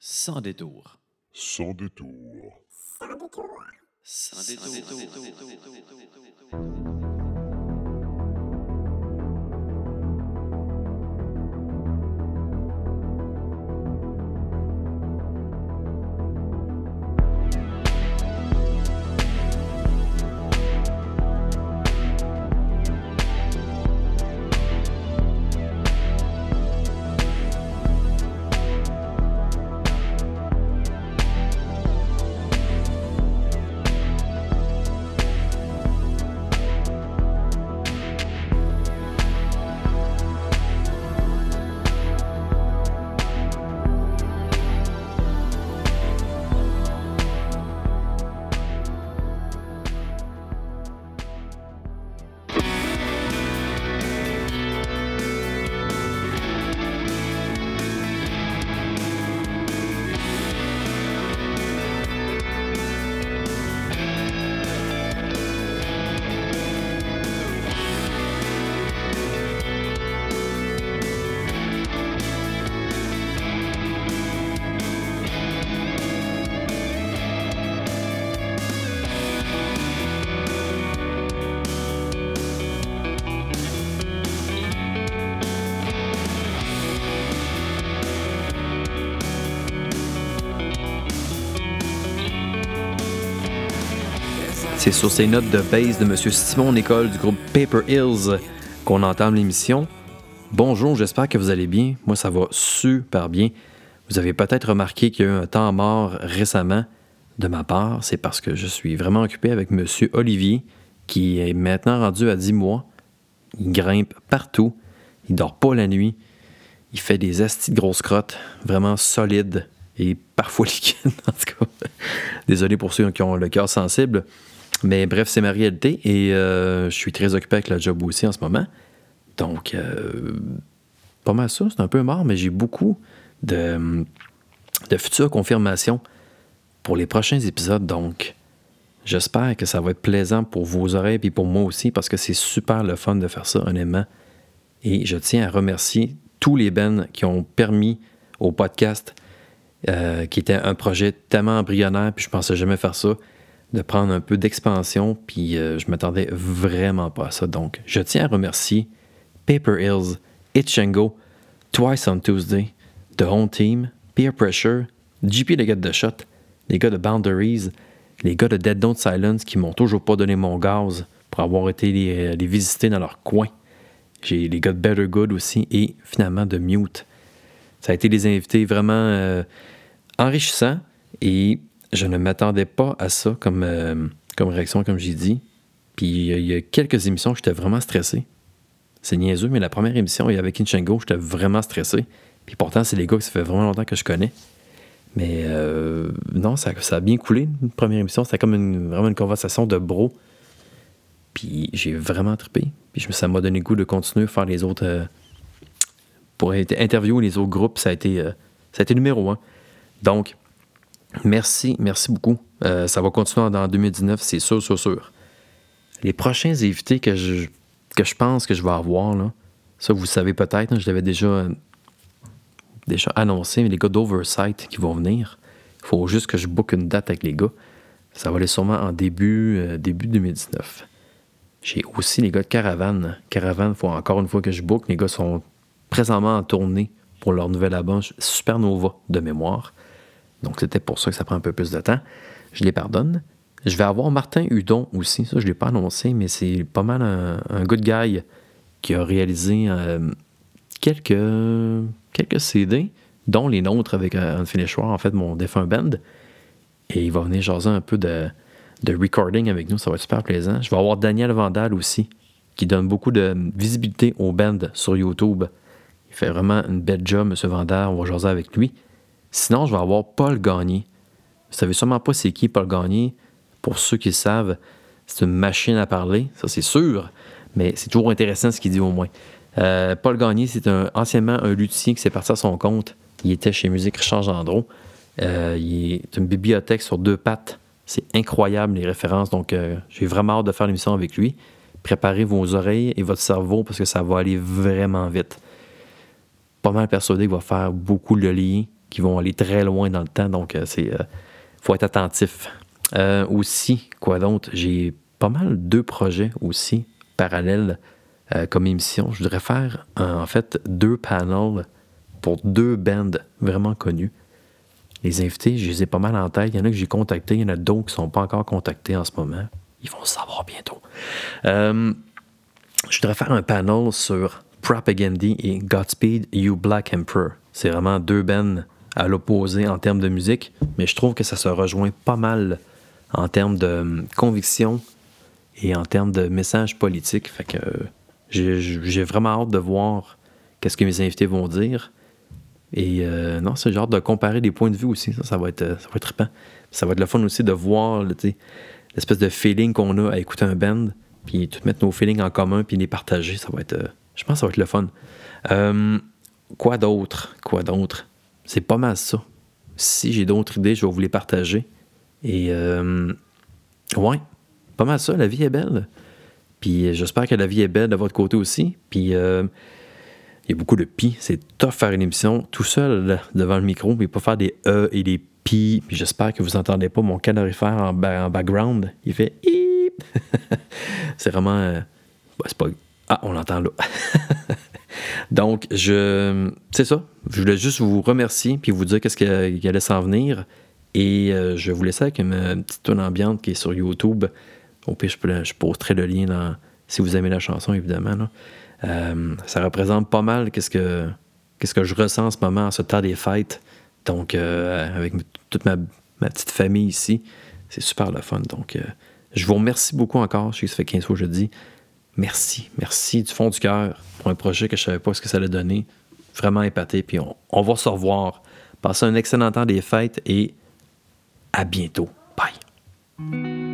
Sans détour. Sans détour. Sans détour. C'est sur ces notes de base de M. Simon Nicole du groupe Paper Hills qu'on entame l'émission. Bonjour, j'espère que vous allez bien. Moi, ça va super bien. Vous avez peut-être remarqué qu'il y a eu un temps mort récemment de ma part. C'est parce que je suis vraiment occupé avec M. Olivier, qui est maintenant rendu à 10 mois. Il grimpe partout. Il dort pas la nuit. Il fait des astis de grosses crottes, vraiment solides et parfois liquides, en tout cas. Désolé pour ceux qui ont le cœur sensible. Mais bref, c'est ma réalité et euh, je suis très occupé avec le job aussi en ce moment. Donc, euh, pas mal ça, c'est un peu mort, mais j'ai beaucoup de, de futures confirmations pour les prochains épisodes. Donc, j'espère que ça va être plaisant pour vos oreilles et pour moi aussi parce que c'est super le fun de faire ça, honnêtement. Et je tiens à remercier tous les bands qui ont permis au podcast, euh, qui était un projet tellement embryonnaire, puis je pensais jamais faire ça, de prendre un peu d'expansion, puis euh, je m'attendais vraiment pas à ça. Donc, je tiens à remercier Paper Hills, Itchengo, Twice on Tuesday, The Home Team, Peer Pressure, GP les gars de Shot, les gars de Boundaries, les gars de Dead Don't Silence qui m'ont toujours pas donné mon gaz pour avoir été les, les visiter dans leur coin. J'ai les gars de Better Good aussi et finalement de Mute. Ça a été des invités vraiment euh, enrichissants et je ne m'attendais pas à ça comme, euh, comme réaction, comme j'ai dit. Puis il y a quelques émissions où j'étais vraiment stressé. C'est niaiseux, mais la première émission, il y avait Kinchengo, j'étais vraiment stressé. Puis pourtant, c'est les gars que ça fait vraiment longtemps que je connais. Mais euh, non, ça, ça, a bien coulé, une première émission. C'était comme une, vraiment une conversation de bro. Puis j'ai vraiment trippé. Puis ça m'a donné le goût de continuer à faire les autres. Euh, pour interviewer les autres groupes, ça a été, euh, ça a été numéro un. Donc, Merci, merci beaucoup. Euh, ça va continuer dans 2019, c'est sûr, sûr, sûr. Les prochains invités que je, que je pense que je vais avoir, là, ça vous savez peut-être, je l'avais déjà, déjà annoncé, mais les gars d'Oversight qui vont venir. Il faut juste que je book une date avec les gars. Ça va aller sûrement en début, euh, début 2019. J'ai aussi les gars de Caravane. Caravane, il faut encore une fois que je book. Les gars sont présentement en tournée pour leur nouvel album Supernova de mémoire. Donc, c'était pour ça que ça prend un peu plus de temps. Je les pardonne. Je vais avoir Martin Hudon aussi. Ça, je ne l'ai pas annoncé, mais c'est pas mal un, good guy qui a réalisé euh, quelques, quelques CD, dont les nôtres avec un War, en fait, mon défunt band. Et il va venir jaser un peu de, de recording avec nous. Ça va être super plaisant. Je vais avoir Daniel Vandal aussi, qui donne beaucoup de visibilité au band sur YouTube. Il fait vraiment une belle job, M. Vandal. On va jaser avec lui. Sinon, je vais avoir Paul Gagné. Vous savez sûrement pas c'est qui Paul Gagné. Pour ceux qui le savent, c'est une machine à parler, ça c'est sûr, mais c'est toujours intéressant ce qu'il dit au moins. Euh, Paul Gagné, c'est un, anciennement un luthier qui s'est parti à son compte. Il était chez Musique Richard Gendron. Euh, il est une bibliothèque sur deux pattes. C'est incroyable les références, donc euh, j'ai vraiment hâte de faire l'émission avec lui. Préparez vos oreilles et votre cerveau parce que ça va aller vraiment vite. Pas mal persuadé qu'il va faire beaucoup le lien qui vont aller très loin dans le temps, donc c'est faut être attentif. aussi, quoi d'autre? J'ai pas mal deux projets aussi parallèles comme émission. Je voudrais faire en fait deux panels pour deux bands vraiment connus. Les invités, je les ai pas mal en tête. Il y en a que j'ai contactés, il y en a d'autres qui ne sont pas encore contactés en ce moment. Ils vont le savoir bientôt. Euh, je voudrais faire un panel sur Propagandy et Godspeed You Black Emperor. C'est vraiment deux bands à l'opposé en termes de musique, mais je trouve que ça se rejoint pas mal en termes de conviction et en termes de message politique. Fait que j'ai vraiment hâte de voir qu'est-ce que mes invités vont dire. Et euh, non, c'est genre de comparer des points de vue aussi. Ça, va être, ça va être trippant. Ça va être le fun aussi de voir l'espèce de feeling qu'on a à écouter un band, puis tout mettre nos feelings en commun, puis les partager. Ça va être, euh, je pense que ça va être le fun. Euh, quoi d'autre? Quoi d'autre? C'est pas mal ça. Si j'ai d'autres idées, je vais vous les partager. Et ouais, pas mal ça. La vie est belle. Puis j'espère que la vie est belle de votre côté aussi. Puis il y a beaucoup de pi. C'est tough faire une émission tout seul devant le micro, mais pas faire des E et des pi. Puis j'espère que vous n'entendez pas mon calorifère en, en, background. Il fait c'est vraiment. Euh, pas. Ah, on l'entend là. Donc, je. C'est ça. Je voulais juste vous remercier puis vous dire qu'est-ce qui allait s'en venir. Et euh, je vous laisse avec une, petite tonne ambiante qui est sur YouTube. Au pire, je, posterai le lien dans, si vous aimez la chanson, évidemment. Là. Euh, ça représente pas mal qu'est-ce que, qu'est-ce que je ressens en ce moment, en ce temps des fêtes. Donc, euh, avec toute ma, petite famille ici, c'est super le fun. Donc, euh, je vous remercie beaucoup encore. Je sais que ça fait 15 fois que je dis. Merci, merci du fond du cœur pour un projet que je ne savais pas ce que ça allait donner. Vraiment épaté. Puis on, va se revoir. Passez un excellent temps des fêtes et à bientôt. Bye.